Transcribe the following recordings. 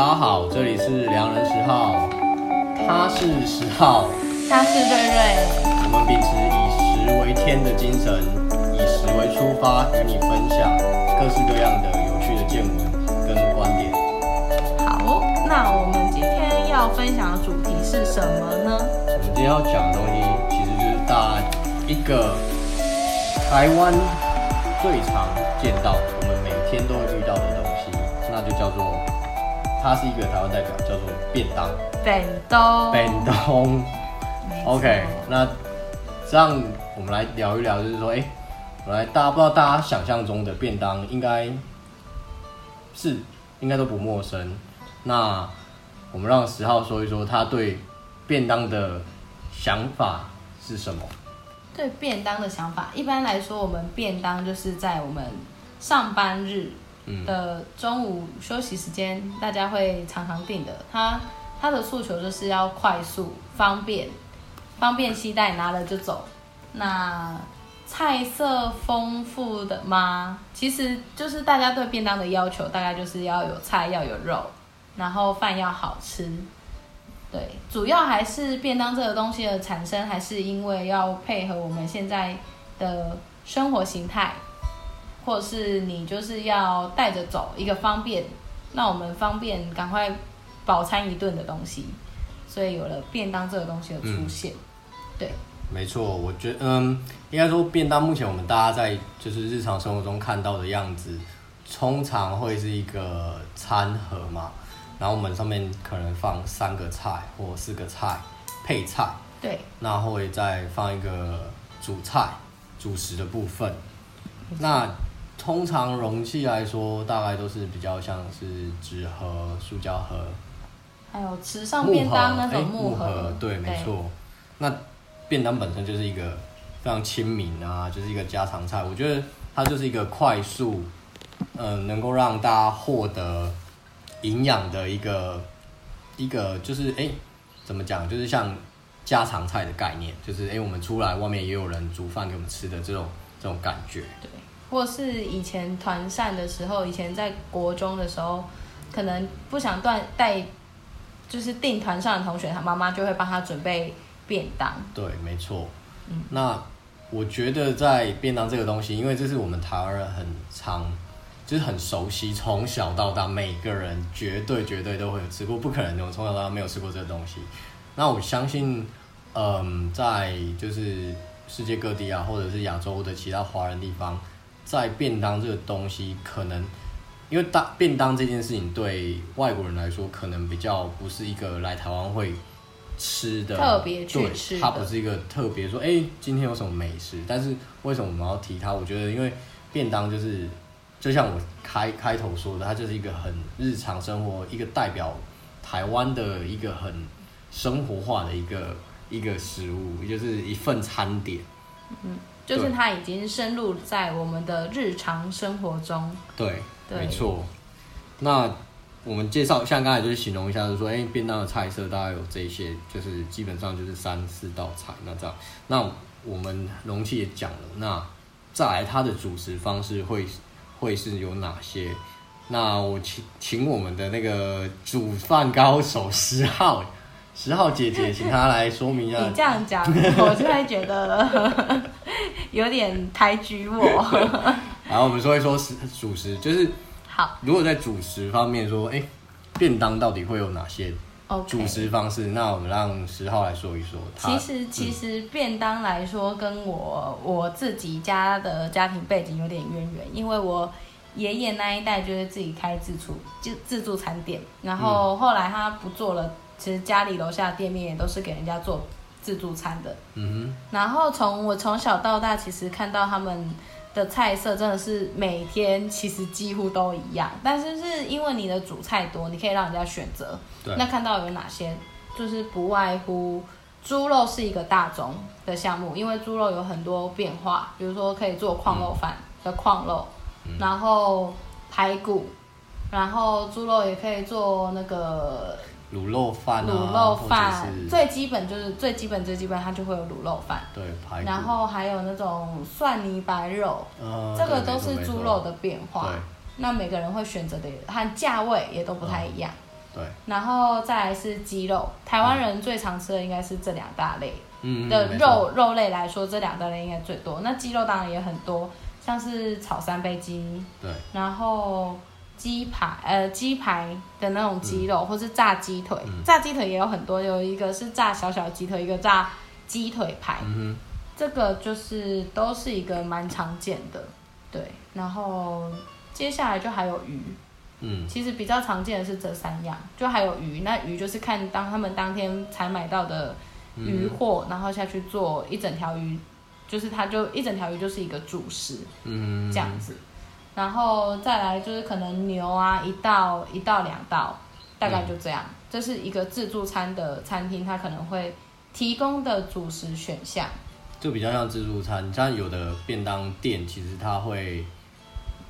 大家好，这里是良人十号，他是十号，他是瑞瑞。我们秉持以食为天的精神，以食为出发，与你分享各式各样的有趣的见闻跟观点。好，那我们今天要分享的主题是什么呢？我们今天要讲的东西，其实就是大家一个台湾最常见到，它是一个台湾代表，叫做便当。便当。便当。OK，那这样我们来聊一聊，就是说，哎、欸，我来，大家不知道大家想象中的便当，应该是应该都不陌生。那我们让十号说一说他对便当的想法是什么？对便当的想法，一般来说，我们便当就是在我们上班日。的中午休息时间，大家会常常订的。他他的诉求就是要快速、方便、方便携带，拿了就走。那菜色丰富的吗？其实就是大家对便当的要求，大概就是要有菜，要有肉，然后饭要好吃。对，主要还是便当这个东西的产生，还是因为要配合我们现在的生活形态。或是你就是要带着走一个方便，那我们方便赶快饱餐一顿的东西，所以有了便当这个东西的出现。嗯、对，没错，我觉得嗯，应该说便当目前我们大家在就是日常生活中看到的样子，通常会是一个餐盒嘛，然后我们上面可能放三个菜或四个菜配菜，对，那会再放一个主菜主食的部分，那。通常容器来说，大概都是比较像是纸盒、塑胶盒，还有吃上便当那种木盒。对，没错。那便当本身就是一个非常亲民啊，就是一个家常菜。我觉得它就是一个快速，嗯、呃，能够让大家获得营养的一个一个，就是哎、欸，怎么讲？就是像家常菜的概念，就是哎、欸，我们出来外面也有人煮饭给我们吃的这种这种感觉。对。或是以前团扇的时候，以前在国中的时候，可能不想断带，就是订团扇的同学，他妈妈就会帮他准备便当。对，没错。嗯，那我觉得在便当这个东西，因为这是我们台湾人很常，就是很熟悉，从小到大每个人绝对绝对都会有吃过，不可能我从小到大没有吃过这个东西。那我相信，嗯，在就是世界各地啊，或者是亚洲的其他华人地方。在便当这个东西，可能因为大便当这件事情对外国人来说，可能比较不是一个来台湾会吃的，特别去吃。它不是一个特别说，哎、欸，今天有什么美食？但是为什么我们要提它？我觉得，因为便当就是，就像我开开头说的，它就是一个很日常生活，一个代表台湾的一个很生活化的一个一个食物，也就是一份餐点。嗯。就是它已经深入在我们的日常生活中。对，對没错。那我们介绍，像刚才就是形容一下，就是说，哎、欸，便当的菜色大概有这些，就是基本上就是三四道菜。那这样，那我们容器也讲了，那再来它的主食方式会会是有哪些？那我请请我们的那个煮饭高手十号。十号姐姐，请她来说明一下。你这样讲，我就会觉得 有点抬举我。然后我们说一说食主食，就是好。如果在主食方面说，哎、欸，便当到底会有哪些主食方式.那我们让十号来说一说。其实，其实便当来说，跟我我自己家的家庭背景有点渊源，因为我爷爷那一代就是自己开自厨就自助餐店，然后后来他不做了。其实家里楼下的店面也都是给人家做自助餐的。嗯哼。然后从我从小到大，其实看到他们的菜色真的是每天其实几乎都一样，但是是因为你的主菜多，你可以让人家选择。对。那看到有哪些？就是不外乎猪肉是一个大宗的项目，因为猪肉有很多变化，比如说可以做矿肉饭的矿肉，嗯，然后排骨，然后猪肉也可以做那个。卤肉饭、啊，卤肉饭最基本就是最基本最基本，它就会有卤肉饭。对，排骨。然后还有那种蒜泥白肉，呃、这个都是猪肉的变化。那每个人会选择的和价位也都不太一样。对，然后再来是鸡肉，台湾人最常吃的应该是这两大类。嗯的肉肉类来说，这两大类应该最多。那鸡肉当然也很多，像是炒三杯鸡，对，然后鸡排，呃，鸡排的那种鸡肉，嗯、或是炸鸡腿，嗯、炸鸡腿也有很多，有一个是炸小小鸡腿，一个炸鸡腿排，嗯、这个就是都是一个蛮常见的，对。然后接下来就还有鱼，嗯，其实比较常见的是这三样，就还有鱼，那鱼就是看当他们当天才买到的。鱼货，然后下去做一整条鱼，就是它就一整条鱼就是一个主食，嗯，这样子，然后再来就是可能牛啊，一道一道两道，大概就这样。嗯、这是一个自助餐的餐厅，它可能会提供的主食选项，就比较像自助餐。像有的便当店，其实它会。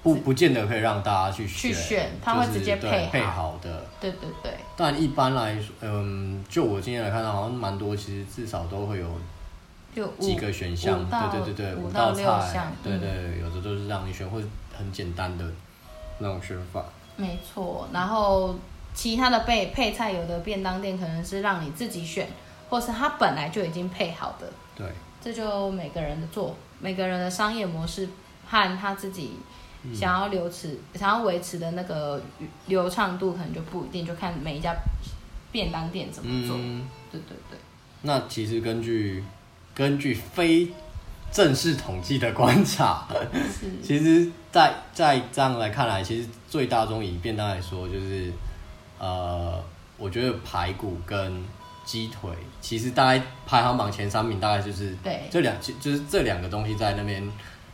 不，不见得可以让大家去选，去选，他会直接配好，配好的。对对对。但一般来说，嗯，就我今天来看到，好像蛮多，其实至少都会有几个选项，对对对对，五到六项，对对，有的都是让你选，或者很简单的那种选法。没错，然后其他的配配菜，有的便当店可能是让你自己选，或是他本来就已经配好的。对，这就每个人的做，每个人的商业模式和他自己。想要留持，想要维持的那个流畅度，可能就不一定，就看每一家便当店怎么做。嗯、对对对。那其实根据根据非正式统计的观察，其实在在这样来看来，其实最大宗以便当来说，就是呃，我觉得排骨跟鸡腿，其实大概排行榜前三名，大概就是对这两，就是这两个东西在那边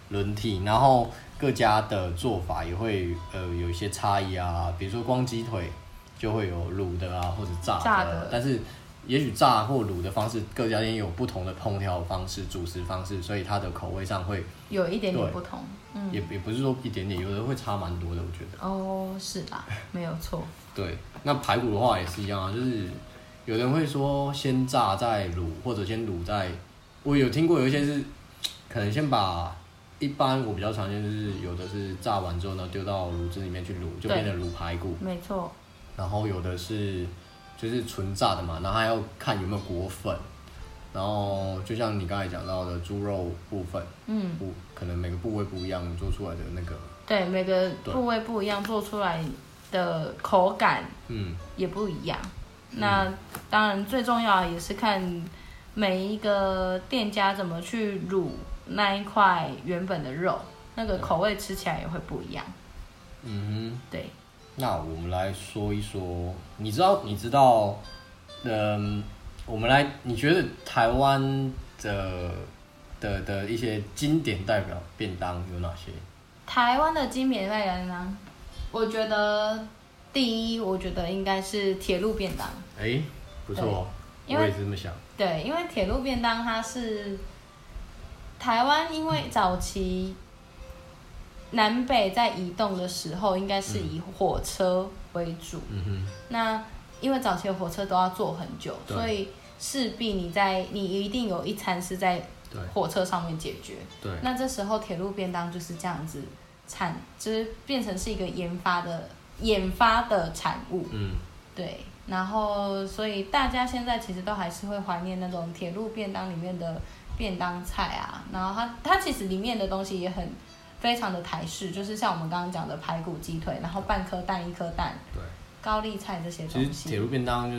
轮替，然后。各家的做法也会呃有一些差异啊，比如说光鸡腿就会有卤的啊，或者炸的，炸的，但是也许炸或卤的方式，各家店有不同的烹调方式、煮食方式，所以它的口味上会有一点点不同。嗯，也也不是说一点点，有的会差蛮多的，我觉得。哦，是啦，没有错。对，那排骨的话也是一样啊，就是有人会说先炸再卤，或者先卤再，我有听过有一些是可能先把。一般我比较常见就是有的是炸完之后呢，丢到炉子里面去卤，就变成卤排骨。没错。然后有的是就是纯炸的嘛，然后还要看有没有裹粉。然后就像你刚才讲到的猪肉部分，嗯，不可能每个部位不一样做出来的那个。对，每个部位不一样做出来的口感，嗯，也不一样。嗯、那当然最重要的也是看每一个店家怎么去卤。那一块原本的肉，那个口味吃起来也会不一样。嗯哼，对。那我们来说一说，你知道，你知道，嗯，我们来，你觉得台湾的的的一些经典代表便当有哪些？台湾的经典代表便当，我觉得第一，我觉得应该是铁路便当。哎、欸，不错，我也是这么想。对，因为铁路便当它是。台湾因为早期南北在移动的时候，应该是以火车为主。嗯哼。那因为早期的火车都要坐很久，所以势必你在你一定有一餐是在火车上面解决。对。那这时候铁路便当就是这样子产，就是变成是一个研发的研发的产物。嗯。对。然后，所以大家现在其实都还是会怀念那种铁路便当里面的。便当菜啊，然后它它其实里面的东西也很非常的台式，就是像我们刚刚讲的排骨鸡腿，然后半颗蛋一颗蛋，对，高丽菜这些东西。其实铁路便当就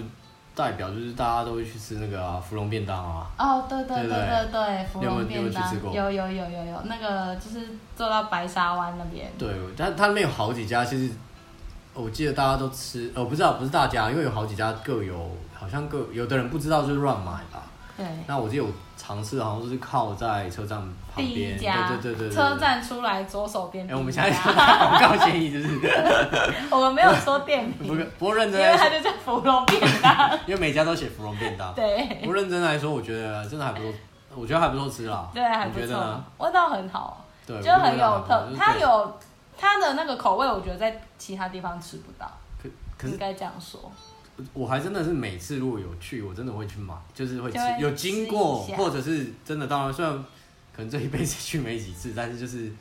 代表就是大家都会去吃那个啊，福隆便当啊。哦，对对对对对，对对福隆便当有有有有有有那个就是坐到白沙湾那边。对，但它那边有好几家，其实我记得大家都吃，哦，不知道不是大家，因为有好几家各有，好像各有的人不知道就是乱买吧。对。那我记得有。尝试好像就是靠在车站旁边，对对对对，车站出来左手边。哎，我们现在广告建议就是，我们没有说店名，不不过认真，因为它就叫芙蓉便当，因为每家都写芙蓉便当。对，不认真来说，我觉得真的还不错，我觉得还不错吃啦。对，还不错，味道很好，对，就很有特，它有它的那个口味，我觉得在其他地方吃不到，可可是应该这样说。我还真的是每次如果有去，我真的会去买，就是会吃，有经过，或者是真的。当然，虽然可能这一辈子去没几次，但是就是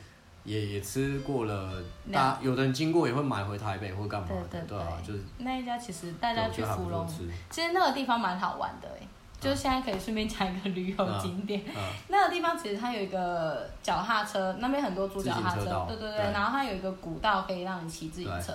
也也吃过了，大有的人经过也会买回台北或干嘛的，对对对，对。啊，就是那一家其实大家去芙蓉，其实那个地方蛮好玩的哎，就现在可以顺便讲一个旅游景点，那个地方其实它有一个脚踏车，那边很多租脚踏车，对对对，然后它有一个古道可以让你骑自行车。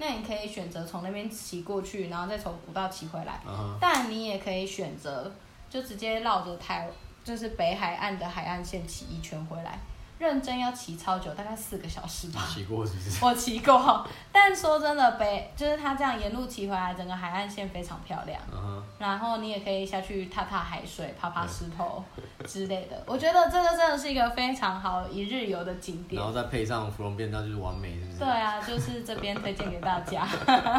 那你可以选择从那边骑过去，然后再从古道骑回来。但你也可以选择，就直接绕着台，就是北海岸的海岸线骑一圈回来。认真要骑超久，大概四个小时吧。骑过是不是？我骑过，但说真的，北就是它这样沿路骑回来，整个海岸线非常漂亮。Uh huh. 然后你也可以下去踏踏海水、爬爬石头之类的。我觉得这个真的是一个非常好一日游的景点。然后再配上芙蓉便当，就是完美，是不是？对啊，就是这边推荐给大家，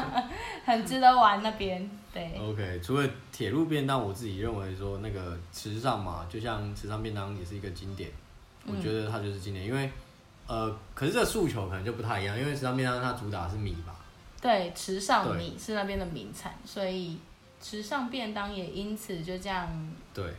很值得玩那边。对。OK，除了铁路便当，我自己认为说那个池上嘛，就像池上便当也是一个经典。我觉得它就是经典，因为，呃，可是这个诉求可能就不太一样，因为池上便当它主打是米吧？对，池上米是那边的名产，所以池上便当也因此就这样，对，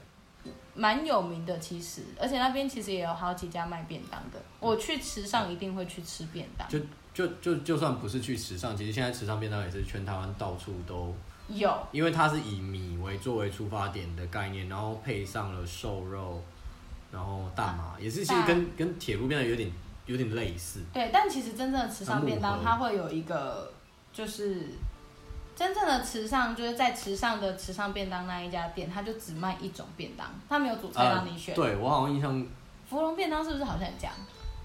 蛮有名的其实，而且那边其实也有好几家卖便当的。我去池上一定会去吃便当。就就就就算不是去池上，其实现在池上便当也是全台湾到处都有，因为它是以米为作为出发点的概念，然后配上了瘦肉。然后大麻也是，其实跟跟铁路便当有点有点类似。对，但其实真正的池上便当，它会有一个，就是真正的池上，就是在池上的池上便当那一家店，它就只卖一种便当，它没有主菜让你选。对，我好像印象。芙蓉便当是不是好像这样？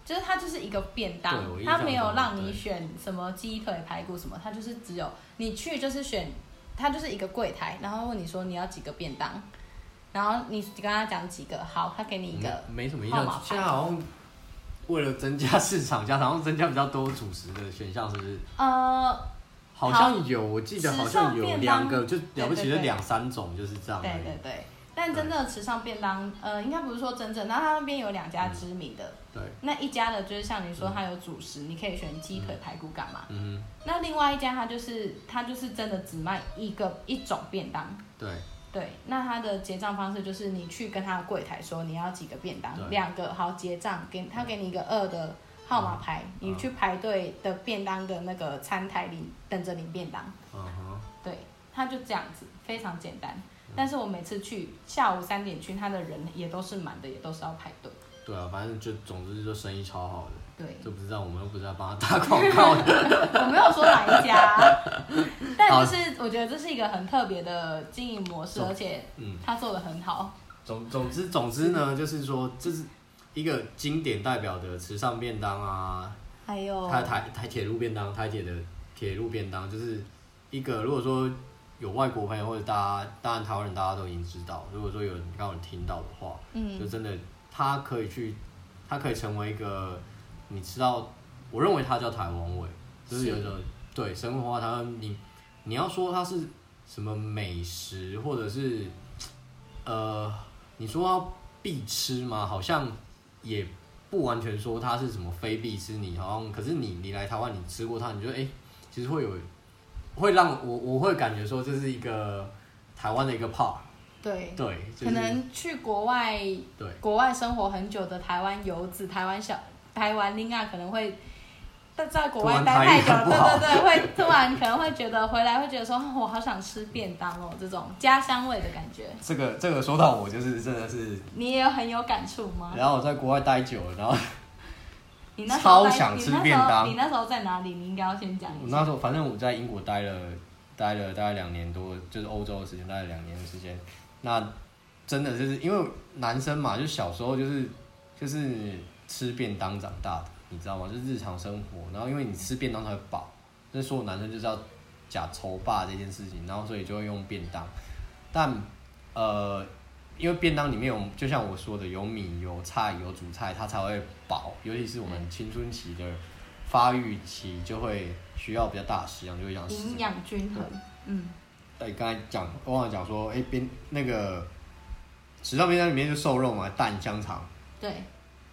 就是它就是一个便当，它没有让你选什么鸡腿、排骨什么，它就是只有你去就是选，它就是一个柜台，然后问你说你要几个便当。然后你跟他讲几个，好，他给你一个。没什么印象。现在好像为了增加市场价，好像增加比较多主食的选项，是不是？呃，好像有，我记得好像有两个，就了不起的两三种，就是这样。对对对。但真正的池上便当，呃，应该不是说真正，然后他那边有两家知名的。对。那一家的就是像你说，它有主食，你可以选鸡腿、排骨干嘛？嗯。那另外一家，它就是它就是真的只卖一个一种便当。对。对，那他的结账方式就是你去跟他的柜台说你要几个便当，两个好结账，给他给你一个二的号码牌，你去排队的便当的那个餐台里等着领便当。嗯哼，对，他就这样子，非常简单。但是我每次去下午三点去，他的人也都是满的，也都是要排队。对啊，反正就总之就生意超好的。对，就不知道我们又不是在帮他打广告的。我没有说哪一家，但就是我觉得这是一个很特别的经营模式，而且嗯他做的很好。总总之总之呢，就是说这是一个经典代表的时尚便当啊，还有台台台铁路便当，台铁的铁路便当，就是一个如果说有外国朋友或者大家当然台湾人大家都已经知道，如果说有人刚好听到的话，嗯，就真的他可以去，他可以成为一个。你吃到，我认为它叫台湾味，就是有一种对生活化台湾。你你要说它是什么美食，或者是呃，你说要必吃吗？好像也不完全说它是什么非必吃。你好像可是你你来台湾，你吃过它，你觉得哎、欸，其实会有会让我我会感觉说这是一个台湾的一个 part。对对，就是、可能去国外对国外生活很久的台湾游子，台湾小。台湾另外可能会在在国外待太久，对对对，会突然可能会觉得回来会觉得说，我好想吃便当哦，这种家乡味的感觉。这个这个说到我就是真的是，你也有很有感触吗？然后我在国外待久了，然后你那时候超想吃便当。你那时候在哪里？你应该要先讲。我那时候反正我在英国待了待了大概两年多，就是欧洲的时间，待了两年的时间。那真的就是因为男生嘛，就小时候就是就是。吃便当长大的，你知道吗？就是日常生活，然后因为你吃便当才会饱，所以所有男生就是要假愁霸这件事情，然后所以就会用便当。但呃，因为便当里面有，就像我说的，有米、有菜、有主菜，它才会饱。尤其是我们青春期的发育期，就会需要比较大的食量，就会想营养均衡。嗯。对，刚才讲，我忘了讲说，哎、欸，便那个池上便当里面就瘦肉嘛，蛋、香肠。对。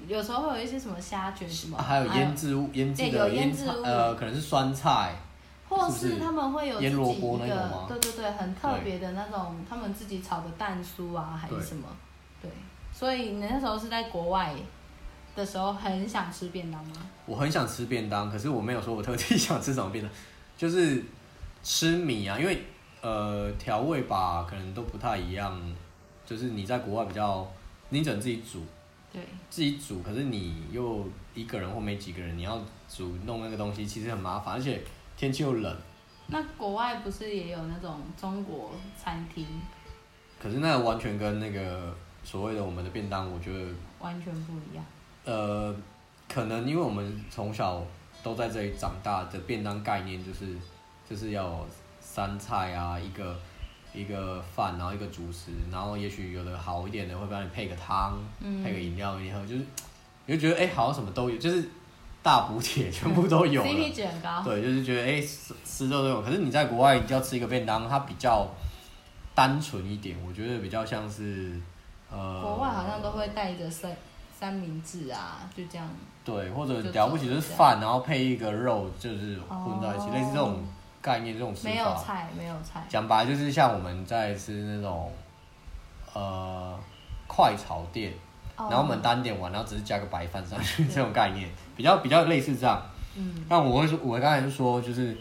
有时候会有一些什么虾卷什么，还有腌制物，腌制的腌制呃，可能是酸菜，或是他们会有腌萝卜那种吗？对对对，很特别的那种，他们自己炒的蛋酥啊，还是什么？对，所以你那时候是在国外的时候很想吃便当吗？我很想吃便当，可是我没有说我特地想吃什么便当，就是吃米啊，因为呃调味吧可能都不太一样，就是你在国外比较，你只能自己煮，对，自己煮，可是你又一个人或没几个人，你要煮弄那个东西其实很麻烦，而且天气又冷。那国外不是也有那种中国餐厅？可是那个完全跟那个所谓的我们的便当，我觉得完全不一样。呃，可能因为我们从小都在这里长大的便当概念就是就是要三菜啊，一个一个饭，然后一个主食，然后也许有的好一点的会帮你配个汤，嗯、配个饮料给你喝，就是你就觉得哎、欸，好像什么都有，就是。大补帖全部都有了，CP 值很高。对，就是觉得哎，吃吃肉都有。可是你在国外，你要吃一个便当，它比较单纯一点。我觉得比较像是，呃，国外好像都会带着三三明治啊，就这样。对，或者了不起就是饭，然后配一个肉，就是混在一起，哦、类似这种概念，这种吃法。没有菜，没有菜。讲白就是像我们在吃那种，呃，快炒店。然后我们单点完，然后只是加个白饭上去，这种概念比较比较类似这样。嗯。那我会说，我刚才就说，就是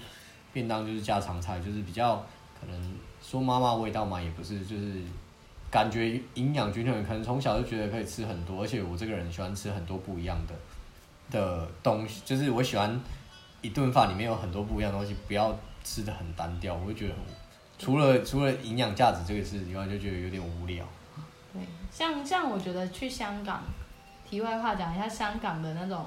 便当就是家常菜，就是比较可能说妈妈味道嘛，也不是，就是感觉营养均衡，可能从小就觉得可以吃很多，而且我这个人喜欢吃很多不一样的的东西，就是我喜欢一顿饭里面有很多不一样的东西，不要吃的很单调，我就觉得很除了除了营养价值这个事以外，就觉得有点无聊。对，像像我觉得去香港，题外话讲一下香港的那种，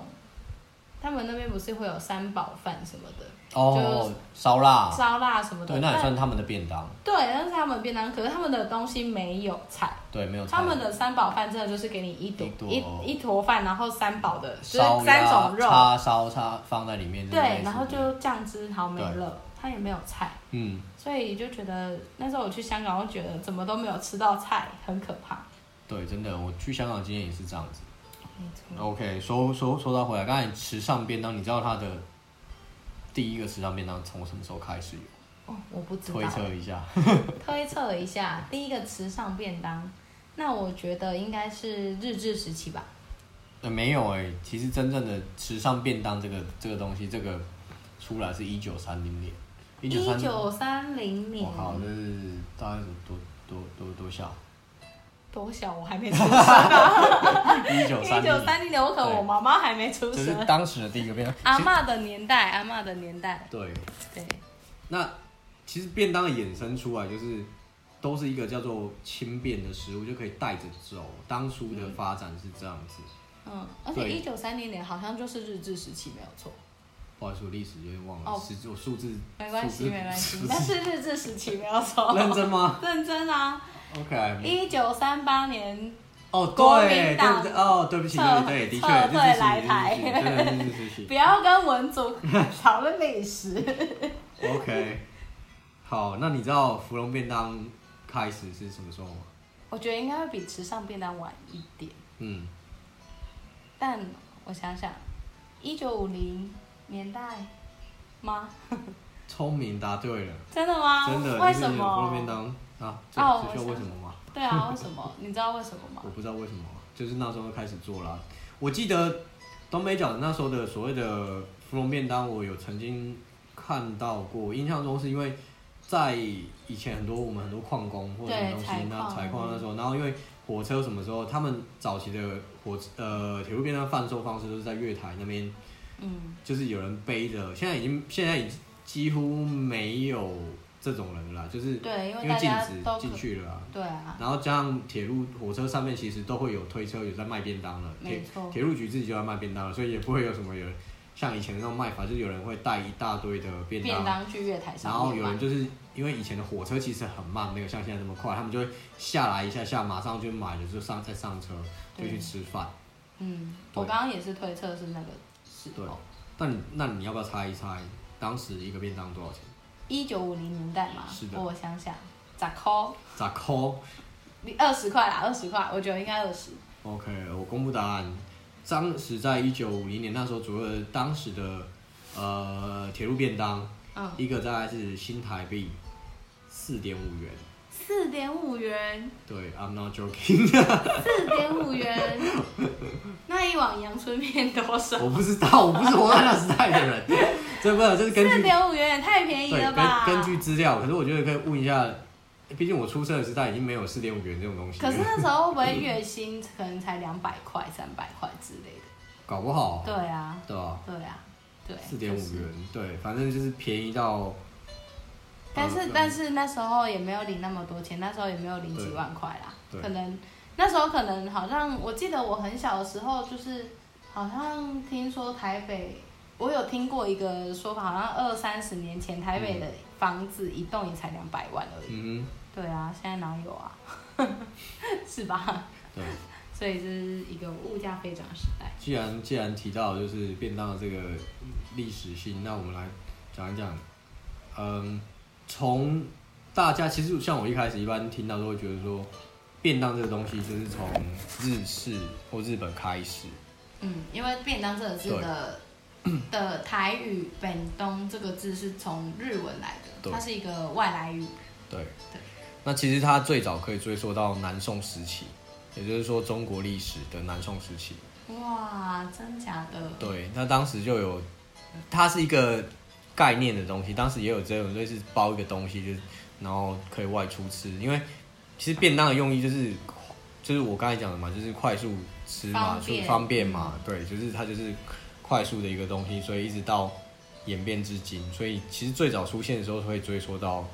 他们那边不是会有三宝饭什么的，哦，烧腊，烧腊什么的，对，那也算他们的便当。对，那是他们的便当，可是他们的东西没有菜。对，没有菜。他们的三宝饭真的就是给你一朵一一坨饭，然后三宝的，就是三种肉，叉烧叉放在里面。对，然后就酱汁好没了，它也没有菜。嗯。所以就觉得那时候我去香港，我觉得怎么都没有吃到菜，很可怕。对，真的，我去香港经验也是这样子。没错。OK，说说说到回来，刚才时尚便当，你知道它的第一个时尚便当从什么时候开始有？哦，我不知道。推测一下。推测一下，第一个时尚便当，那我觉得应该是日治时期吧。呃，没有哎，其实真正的时尚便当这个这个东西，这个出来是一九三零年。一九三零年，我靠，这是大概是多多多多小？多小？我还没出生啊！一九三零年，我可能我妈妈还没出生。就是当时的第一个便当。阿嬷的年代，阿嬷的年代。对对。那其实便当的衍生出来，就是都是一个叫做轻便的食物，就可以带着走。当初的发展是这样子。嗯，而且一九三零年好像就是日治时期，没有错。不好意思，历史有点忘了。哦，是我数字。没关系，没关系。但是日治时期不要错。认真吗？认真啊。OK。一九三八年。哦，对，对不对？哦，对不起，对对，的确，撤退来台。不要跟文族 讨论历史。OK。好，那你知道芙蓉便当开始是什么时候吗？我觉得应该会比池上便当晚一点。嗯。但我想想，一九五零。年代吗？聪明答对了。真的吗？真的。为什么？芙蓉便当啊？哦，这需要为什么吗？对啊，为什么？你知道为什么吗？我不知道为什么，就是那时候开始做了。我记得东北角那时候的所谓的芙蓉便当，我有曾经看到过。印象中是因为在以前很多我们很多矿工或者什么东西，那采矿那时候，然后因为火车什么时候，他们早期的火呃铁路便当贩售方式都是在月台那边。嗯，就是有人背着，现在已经现在已经几乎没有这种人了，就是对，因为因为禁止进去了，对啊，然后加上铁路火车上面其实都会有推车，有在卖便当了，没错，铁路局自己就在卖便当了，所以也不会有什么有像以前的那种卖法，就是有人会带一大堆的便当，便当去月台上，然后有人就是因为以前的火车其实很慢，没有像现在这么快，他们就会下来一下下，马上就买了就上再上车就去吃饭。嗯，我刚刚也是推测是那个。对，那你那你要不要猜一猜，当时一个便当多少钱？一九五零年代嘛，是的。我想想，十块？十块？你二十块啦，二十块，我觉得应该二十。OK，我公布答案。当时在一九五零年那时候左右，当时的呃铁路便当，嗯，一个大概是新台币四点五元。四点五元。对，I'm not joking。四点五元，那一碗阳春面多少？我不知道，我不是活在那时代的人。这不，这是根据四点五元也太便宜了吧？根根据资料，可是我觉得可以问一下，毕竟我出生的时代已经没有四点五元这种东西。可是那时候会不会月薪可能才两百块、三百块之类的？搞不好。对啊。对啊。对啊。对。四点五元，对，反正就是便宜到。但是但是那时候也没有领那么多钱，那时候也没有领几万块啦，可能那时候可能好像我记得我很小的时候就是好像听说台北，我有听过一个说法，好像二三十年前台北的房子一栋也才两百万而已。嗯，对啊，现在哪有啊？是吧？对。所以这是一个物价飞涨的时代。既然既然提到就是便当的这个历史性，那我们来讲一讲，嗯。从大家其实像我一开始一般听到都会觉得说，便当这个东西就是从日式或日本开始。嗯，因为便当这个字的 的台语“本东”这个字是从日文来的，它是一个外来语。对对。那其实它最早可以追溯到南宋时期，也就是说中国历史的南宋时期。哇，真假的？对，那当时就有，它是一个。概念的东西，当时也有这种类似包一个东西，就是然后可以外出吃。因为其实便当的用意就是，就是我刚才讲的嘛，就是快速吃嘛，就方，方便嘛。对，就是它就是快速的一个东西，所以一直到演变至今。所以其实最早出现的时候，会追溯到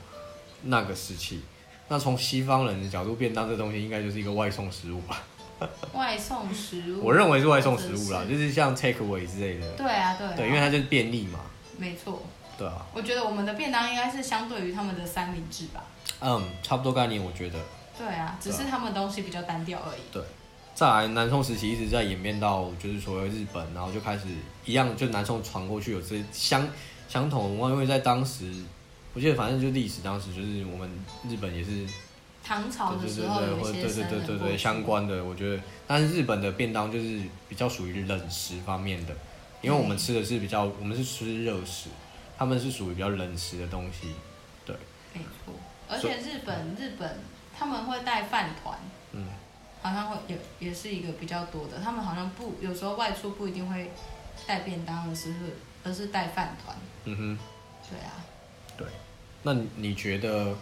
那个时期。那从西方人的角度，便当这东西应该就是一个外送食物吧？外送食物，我认为是外送食物啦，就是像 take away 之类的。对啊，对啊。对，因为它就是便利嘛。没错，对啊，我觉得我们的便当应该是相对于他们的三明治吧。嗯，差不多概念，我觉得。对啊，只是他们东西比较单调而已。对，再来南宋时期一直在演变到就是所谓日本，然后就开始一样，就南宋传过去有这相相同的文化，因为在当时，我记得反正就历史当时就是我们日本也是唐朝的时候有一些对对对对对相关的，我觉得，但是日本的便当就是比较属于冷食方面的。因为我们吃的是比较，我们是吃热食，他们是属于比较冷食的东西，对。没错，而且日本日本他们会带饭团，嗯，好像会也也是一个比较多的，他们好像不有时候外出不一定会带便当的时候，而是带饭团。嗯哼，对啊，对。那你觉得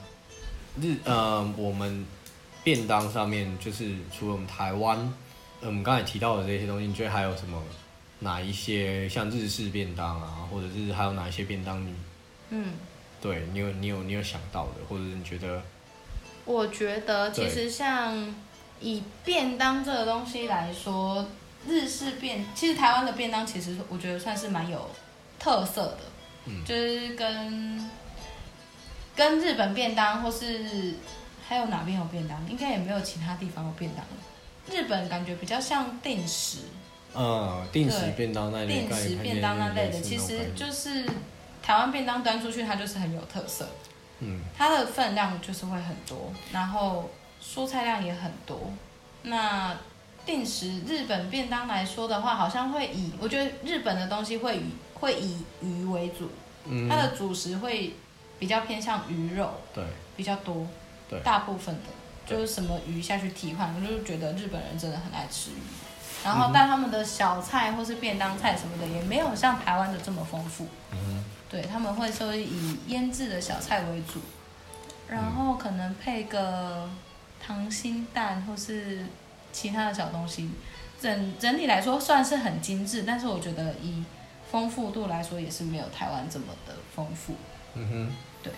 日呃我们便当上面就是除了我们台湾，呃我们刚才提到的这些东西，你觉得还有什么？哪一些像日式便当啊，或者是还有哪一些便当你，嗯，对你有你有你有想到的，或者是你觉得？我觉得其实像以便当这个东西来说，日式便其实台湾的便当其实我觉得算是蛮有特色的，嗯，就是跟跟日本便当或是还有哪边有便当，应该也没有其他地方有便当。日本感觉比较像定食。嗯，定时便当那类，定时便当那类的，其实就是台湾便当端出去，它就是很有特色。嗯，它的分量就是会很多，然后蔬菜量也很多。那定时日本便当来说的话，好像会以我觉得日本的东西会以会以鱼为主，嗯，它的主食会比较偏向鱼肉，对，比较多，对，大部分的就是什么鱼下去替换，我就是觉得日本人真的很爱吃鱼。然后，但他们的小菜或是便当菜什么的，也没有像台湾的这么丰富。嗯，对，他们会说以腌制的小菜为主，然后可能配个溏心蛋或是其他的小东西。整整体来说算是很精致，但是我觉得以丰富度来说，也是没有台湾这么的丰富。嗯哼，对。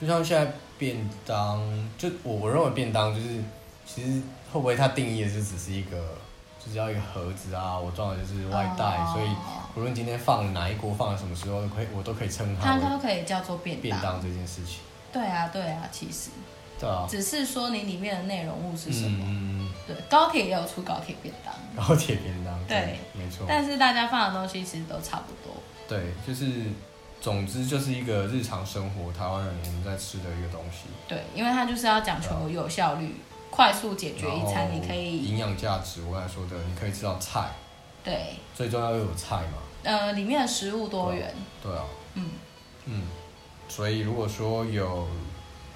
就像现在便当，就我我认为便当就是，其实会不会它定义的就只是一个。只要一个盒子啊，我装的就是外带，oh, 所以无论今天放哪一锅，放在什么时候，可以我都可以称它。它都可以叫做便当。便当这件事情。对啊，对啊，其实。对啊。只是说你里面的内容物是什么？嗯。对，高铁也有出高铁便当。高铁便当。对，对没错。但是大家放的东西其实都差不多。对，就是，总之就是一个日常生活台湾人我们在吃的一个东西。对，因为它就是要讲求有效率。快速解决一餐，你可以营养价值。我刚才说的，你可以吃到菜，对，最重要又有菜嘛。呃，里面的食物多元。对啊。嗯嗯，所以如果说有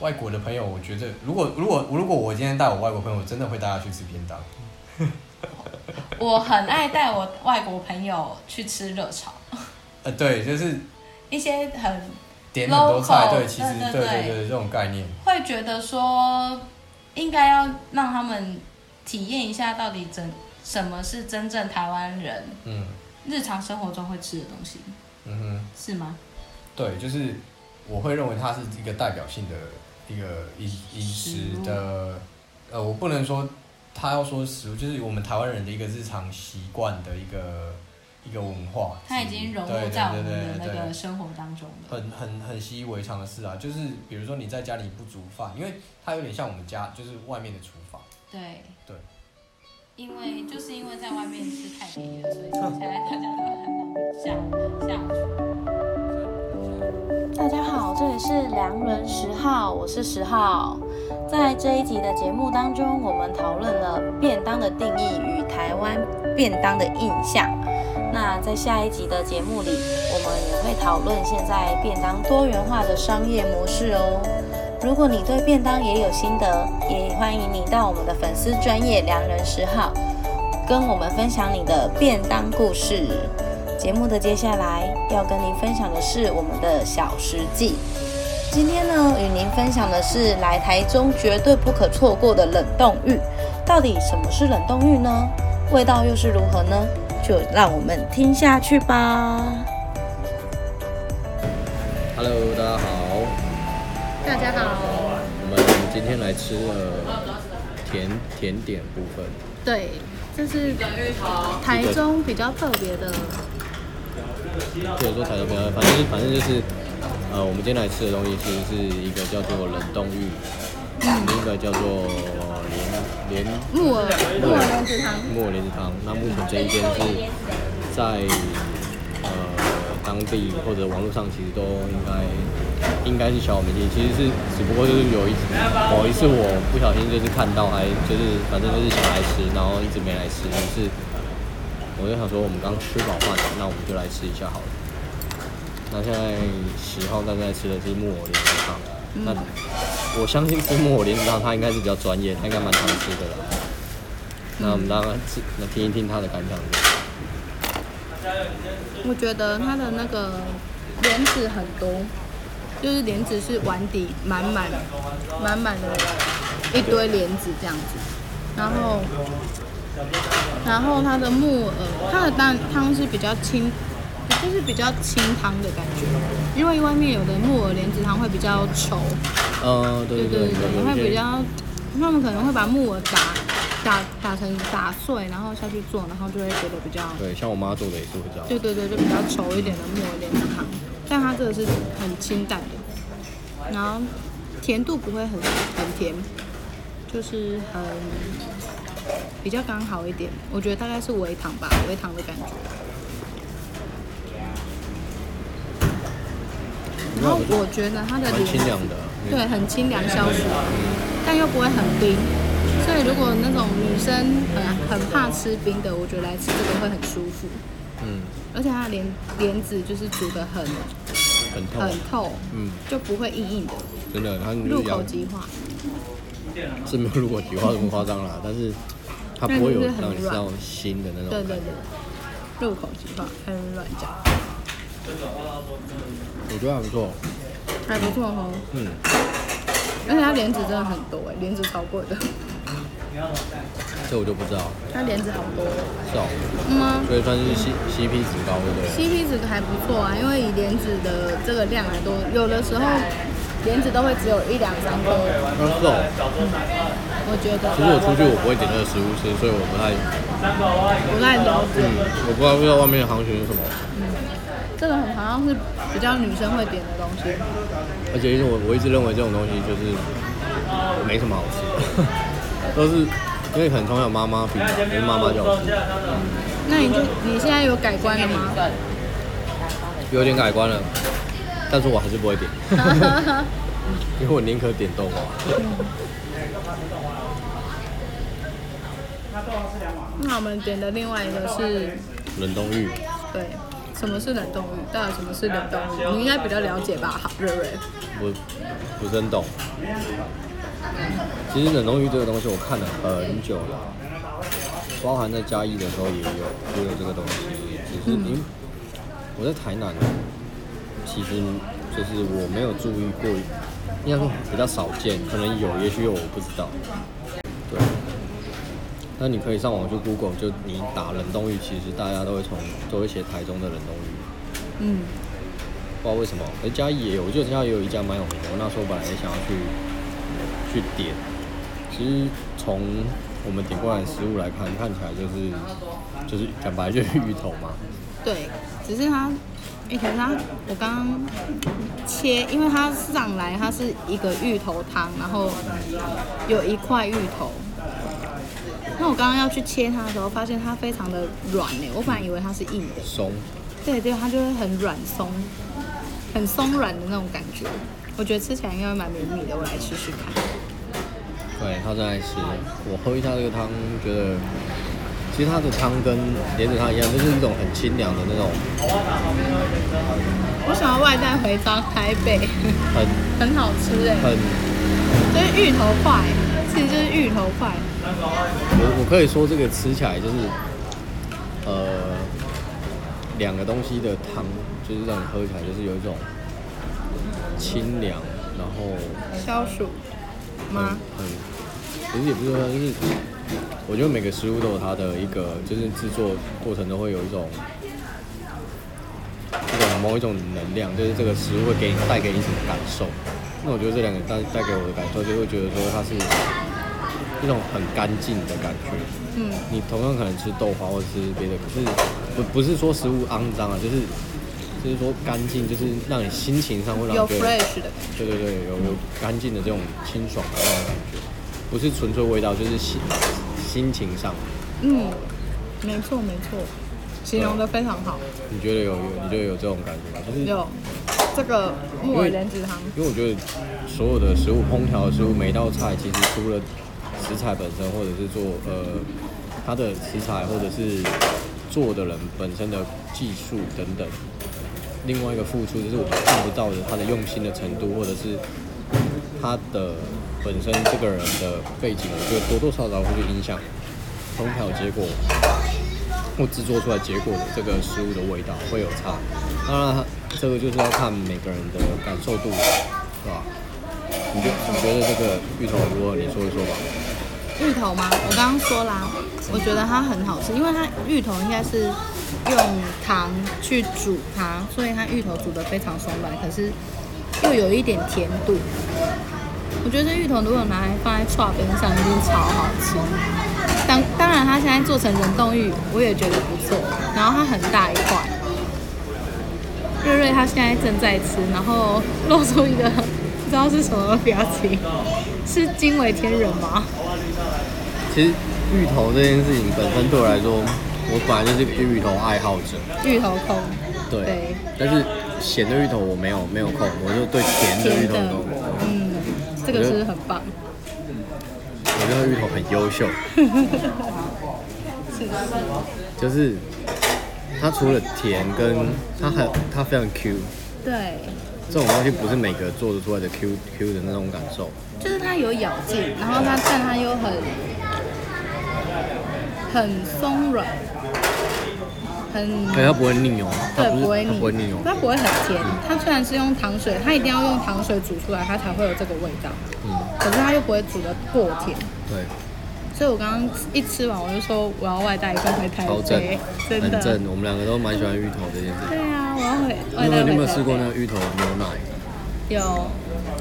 外国的朋友，我觉得如果如果如果我今天带我外国朋友，我真的会带他去吃便当。我很爱带我外国朋友去吃热炒。呃，对，就是一些很点很多菜，对，对其实对对对，对，这种概念会觉得说应该要让他们体验一下到底真什么是真正台湾人嗯。日常生活中会吃的东西，嗯哼，是吗？对，就是我会认为它是一个代表性的一个饮饮食的，呃，我不能说他要说食物，就是我们台湾人的一个日常习惯的一个一个文化，它已经融入在我们的那个生活当中了，很很很习以为常的事啊。就是比如说你在家里不煮饭，因为它有点像我们家，就是外面的厨房。对对，因为就是因为在外面吃太便宜了，所以现在大家都很难下下厨。大家好，这里是良人十号，我是十号。在这一集的节目当中，我们讨论了便当的定义与台湾便当的印象。那在下一集的节目里，我们也会讨论现在便当多元化的商业模式哦。如果你对便当也有心得，也欢迎你到我们的粉丝专业良人十号，跟我们分享你的便当故事。节目的接下来要跟您分享的是我们的小食记。今天呢，与您分享的是来台中绝对不可错过的冷冻浴。到底什么是冷冻浴呢？味道又是如何呢？就让我们听下去吧。Hello，大家好。大家好。我们今天来吃了甜甜点部分。对，这是台中比较特别的。或者说台中比较，反正反正就是，呃，我们今天来吃的东西其实是一个叫做冷冻芋，另一个叫做莲莲木耳木耳莲子汤。木耳莲子汤。那目前这一间是在呃当地或者网络上其实都应该应该是小有名气，其实是只不过就是有一某一次我不小心就是看到还就是反正就是想来吃，然后一直没来吃，于是。我就想说，我们刚吃饱饭，那我们就来吃一下好了。那现在十号正在吃的是木耳莲子汤。嗯、那我相信吃木耳莲子汤，他应该是比较专业，他应该蛮常吃的啦。嗯、那我们让他吃，来听一听他的感想。我觉得它的那个莲子很多，就是莲子是碗底满满满满的一堆莲子这样子，然后。然后它的木耳，它的蛋汤是比较清，就是比较清汤的感觉，因为外面有的木耳莲子汤会比较稠。呃，对对对，对，对，会比较，他们可能会把木耳打打打成打碎，然后下去做，然后就会觉得比较。对，像我妈做的也是会这样。对对对，就比较稠一点的木耳莲子汤，但它这个是很清淡的，然后甜度不会很很甜，就是很。比较刚好一点，我觉得大概是微糖吧，微糖的感觉。然后我觉得它的很清凉的，对，很清凉消暑，但又不会很冰。所以如果那种女生很很怕吃冰的，我觉得来吃这个会很舒服。嗯，而且它的莲莲子就是煮的很很透，很透，嗯，就不会硬硬的。真的，它入口即化。是没有入口即化这么夸张啦，但是。它不会有让你吃到新的那种。对对对，入口即化，还是乱讲。我觉得还不错。还不错哈。嗯。而且它莲子真的很多哎，莲子超贵的。这我就不知道。它莲子好多。是哦。嗯吗？所以算是 C C P 值高，对不对？C P 值还不错啊，因为以莲子的这个量来多，有的时候。莲子都会只有一两三颗。那是哦。我觉得。其实我出去我不会点那个食物吃，所以我不太。不太了解。嗯，我不知道不知道外面的行情是什么。嗯，这个好像是比较女生会点的东西。而且因为我我一直认为这种东西就是没什么好吃的，都是因为可能从小妈妈比，因为妈妈叫我吃。嗯。那你就你现在有改观了吗？有点改观了。但是我还是不会点，因为我宁可点豆花。那我们点的另外一个是冷冻玉，对，什么是冷冻鱼？到底什么是冷冻鱼？你应该比较了解吧，瑞瑞。我不是很懂。其实冷冻鱼这个东西我看了很久了，包含在嘉义的时候也有也有这个东西，只是因为我在台南，其实就是我没有注意过，应该说比较少见，可能有，也许有，我不知道。对。那你可以上网去 Google，就你打冷冻鱼，其实大家都会从都会写台中的冷冻芋。嗯。不知道为什么，而嘉义也有，我记得嘉义也有一家蛮有名的。我那时候本来也想要去去点，其实从我们点过来的食物来看，看起来就是就是讲白就是芋头嘛。对，只是它，哎、欸，可是它我刚刚切，因为它上来它是一个芋头汤，然后有一块芋头。那我刚刚要去切它的时候，发现它非常的软呢。我本来以为它是硬的，松。对对，它就会很软松，很松软的那种感觉。我觉得吃起来应该会蛮绵密的，我来吃吃看。对，他正在吃。我喝一下这个汤，觉得其实它的汤跟莲子汤一样，就是一种很清凉的那种。我想要外带回张台北，很 很好吃哎，很，就是芋头块，其实就是芋头块。我我可以说这个吃起来就是，呃，两个东西的汤，就是让你喝起来就是有一种清凉，然后消暑吗？嗯，其实也不是说，就是我觉得每个食物都有它的一个，就是制作过程都会有一种一种某一种能量，就是这个食物会给你带给你什么感受。那我觉得这两个带带给我的感受，就会觉得说它是。一种很干净的感觉。嗯，你同样可能吃豆花或者吃别的，可是不不是说食物肮脏啊，就是就是说干净，就是让你心情上会让你觉有 fresh 的感觉，对对对，有有干净的这种清爽的那种感觉，不是纯粹味道，就是心心情上。嗯，没错没错，形容的非常好。你觉得有有？你觉得有这种感觉吗？就是有这个木耳莲子汤。因为我觉得所有的食物烹调的食物，每道菜其实除了食材本身，或者是做呃，它的食材，或者是做的人本身的技术等等。另外一个付出就是我们看不到的，他的用心的程度，或者是他的本身这个人的背景，我觉得多多少少会去影响烹调结果或制作出来结果的这个食物的味道会有差。当然，这个就是要看每个人的感受度，是吧？你觉你觉得这个芋头如何？你说一说吧。芋头吗？我刚刚说啦，我觉得它很好吃，因为它芋头应该是用糖去煮它，所以它芋头煮得非常松软，可是又有一点甜度。我觉得这芋头如果拿来放在串冰上，一定超好吃。当当然，它现在做成冷冻芋，我也觉得不错。然后它很大一块。瑞瑞他现在正在吃，然后露出一个不知道是什么表情，是惊为天人吗？其实芋头这件事情本身对我来说，我本来就是个芋头爱好者。芋头控。对。对，但是咸的芋头我没有没有控，我就对甜的芋头都。嗯，这个是很棒。我觉得芋头很优秀。是的。就是它除了甜，跟它很它非常 Q。对。这种东西不是每个做得出来的 Q Q 的那种感受。就是它有咬劲，然后它但它又很。很松软，很，对，它不会腻哦，对，不会腻，它不会腻哦，它不会很甜。它虽然是用糖水，它一定要用糖水煮出来，它才会有这个味道。嗯，可是它又不会煮的过甜。对，所以我刚刚一吃完，我就说我要外带一份回台北，真的，很正。我们两个都蛮喜欢芋头这件事。对啊，我要回。你有你有没有试过那个芋头牛奶？有。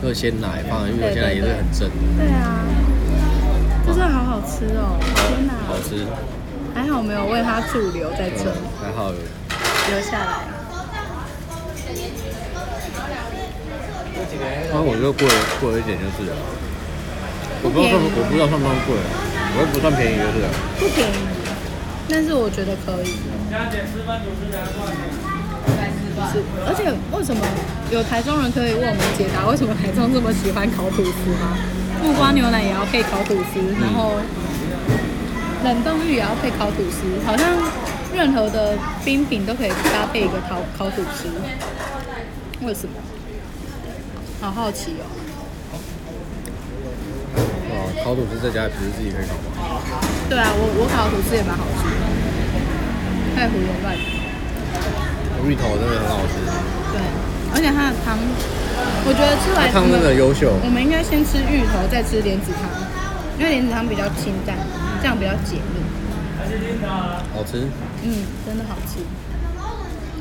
那个鲜奶放在芋头鲜奶也是很正。对啊。真的好好吃哦！天哪，好吃！还好没有为它驻留在这，还好留下来。那我觉得贵贵一点就是了，我不知道算我不知道算不算贵，我也不算便宜就是了。不便宜，但是我觉得可以。是，而且为什么有台中人可以为我们解答为什么台中这么喜欢烤吐司吗？木瓜牛奶也要配烤吐司，然后冷冻芋也要配烤吐司，好像任何的冰品都可以搭配一个烤烤吐司，为什么？好好奇哦。哇，烤吐司在家也不是自己可以烤吗？对啊，我我烤吐司也蛮好吃的，太胡言乱语。芋头真的很好吃。对，而且它的汤，我觉得吃完汤真的优秀。我们应该先吃芋头，再吃莲子汤，因为莲子汤比较清淡，这样比较解腻。好吃。嗯，真的好吃，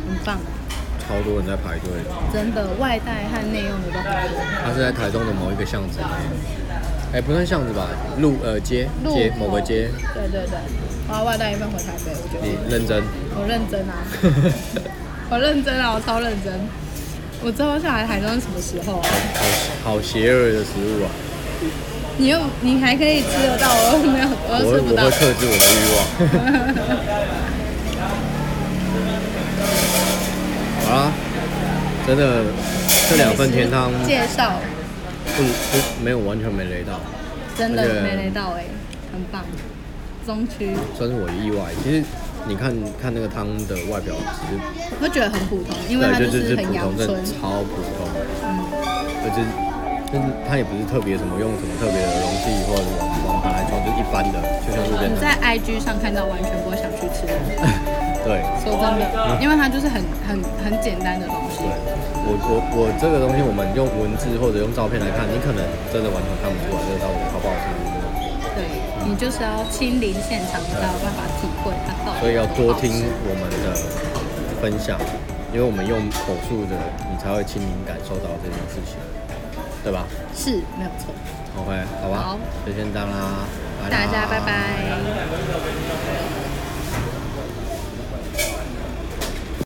很棒。超多人在排队。真的，外带和内用的都很多。它是在台东的某一个巷子里面，哎，不算巷子吧，路呃街街某个街。对对对，我要外带一份回台北，我觉得。你认真？我认真啊，我认真啊，我超认真。我之后下来台中是什么时候啊？好好邪恶的食物啊！你又你还可以吃得到，我又没有，我又吃不到。我会克制我的欲望。好啦，真的，这两份甜汤介绍，不不没有完全没雷到，真的没雷到哎，很棒，中区算是我的意外。其实你看看那个汤的外表，其实我觉得很普通，因为它就是很阳春，超普通，嗯，而且就是它也不是特别什么用什么特别的容器或者网网盘来装，就一般的，就像路边。你在 IG 上看到，完全不会想去吃。对，说真的，因为它就是很很很简单的东西。对，我我我这个东西，我们用文字或者用照片来看，你可能真的完全看不出来这个到底好不好吃。对，你就是要亲临现场才有办法体会它到底。所以要多听我们的分享，因为我们用口述的，你才会亲临感受到这件事情，对吧？是，没有错。OK，好吧，好，就先这样啦，大家拜拜。